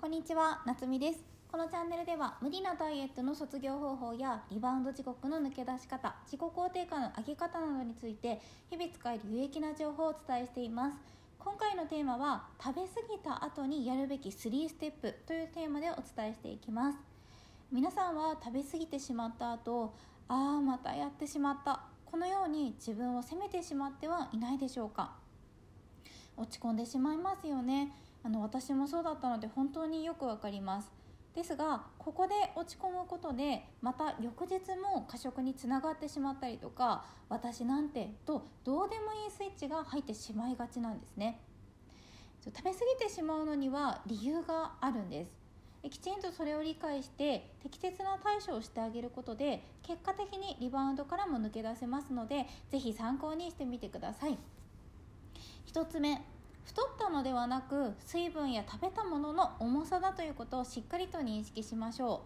こんにちは、なつみです。このチャンネルでは無理なダイエットの卒業方法やリバウンド地獄の抜け出し方、自己肯定感の上げ方などについて日々使える有益な情報をお伝えしています。今回のテーマは食べ過ぎた後にやるべき3ステップというテーマでお伝えしていきます。皆さんは食べ過ぎてしまった後、ああまたやってしまったこのように自分を責めてしまってはいないでしょうか落ち込んでしまいますよねあの私もそうだったので本当によくわかります。ですがここで落ち込むことでまた翌日も過食につながってしまったりとか私なんてとどうでもいいスイッチが入ってしまいがちなんですね。食べ過ぎてしまうのには理由があるんです。きちんとそれを理解して適切な対処をしてあげることで結果的にリバウンドからも抜け出せますので是非参考にしてみてください。1つ目太ったのではなく水分や食べたものの重さだということをしっかりと認識しましょ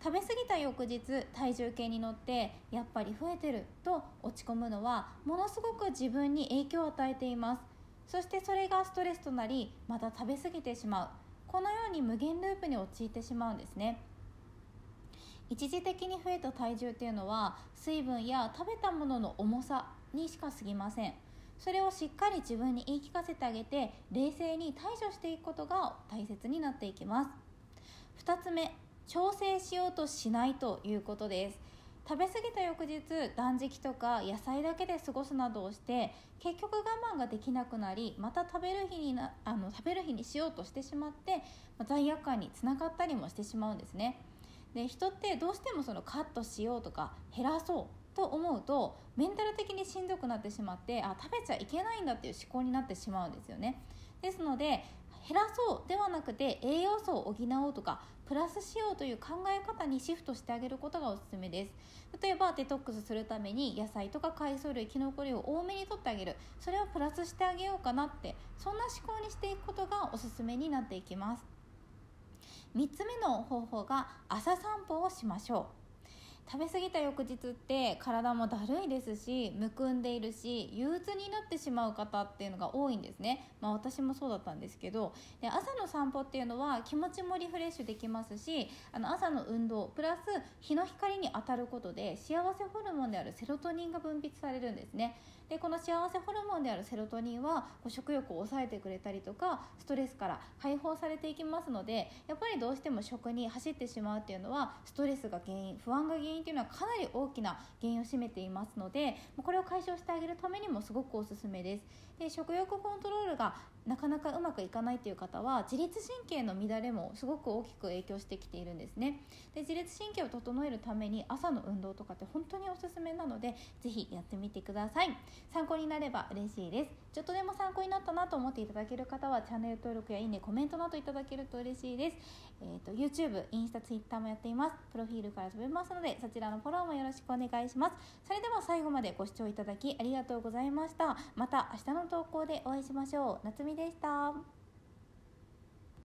う。食べ過ぎた翌日体重計に乗ってやっぱり増えてると落ち込むのはものすごく自分に影響を与えています。そしてそれがストレスとなりまた食べ過ぎてしまう。このように無限ループに陥ってしまうんですね。一時的に増えた体重っていうのは水分や食べたものの重さにしか過ぎません。それをしっかり自分に言い聞かせてあげて冷静に対処していくことが大切になっていきます。2つ目調整しようとしないということです。食べ過ぎた翌日断食とか野菜だけで過ごすなどをして結局我慢ができなくなりまた食べる日になあの食べる日にしようとしてしまって罪悪感につながったりもしてしまうんですね。で人ってどうしてもそのカットしようとか減らそうと思うとメンタル的にしんどくなってしまってあ食べちゃいけないんだっていう思考になってしまうんですよね。ですので減らそうではなくて栄養素を補おうとかプラスしようという考え方にシフトしてあげることがおすすめです。例えばデトックスするために野菜とか海藻類きのこ類を多めにとってあげる。それをプラスしてあげようかなってそんな思考にしていくことがおすすめになっていきます。3つ目の方法が朝散歩をしましょう。食べ過ぎた翌日って体もだるいですしむくんでいるし憂鬱になってしまう方っていうのが多いんですね、まあ、私もそうだったんですけど。で朝の散歩っていうのは気持ちもリフレッシュできますしあの朝の運動プラス日の光に当たることで幸せホルモンであるセロトニンが分泌されるんですね。でこの幸せホルモンであるセロトニンは食欲を抑えてくれたりとかストレスから解放されていきますのでやっぱりどうしても食に走ってしまうっていうのはストレスが原因不安が原因っていうのはかなり大きな原因を占めていますのでこれを解消してあげるためにもすごくおすすめです。で食欲コントロールがなかなかうまくいかないという方は自律神経の乱れもすごく大きく影響してきているんですね。で自律神経を整えるために朝の運動とかって本当におすすめなのでぜひやってみてください。参考になれば嬉しいです。ちょっとでも参考になったなと思っていただける方はチャンネル登録やいいねコメントなどいただけると嬉しいです、えーと、YouTube、インスタ、Twitter もやっています。プロフィールから飛べますのでそちらのフォローもよろしくお願いします。それでは最後までご視聴いただきありがとうございました。また明日の投稿でお会いしましょう。夏美でした。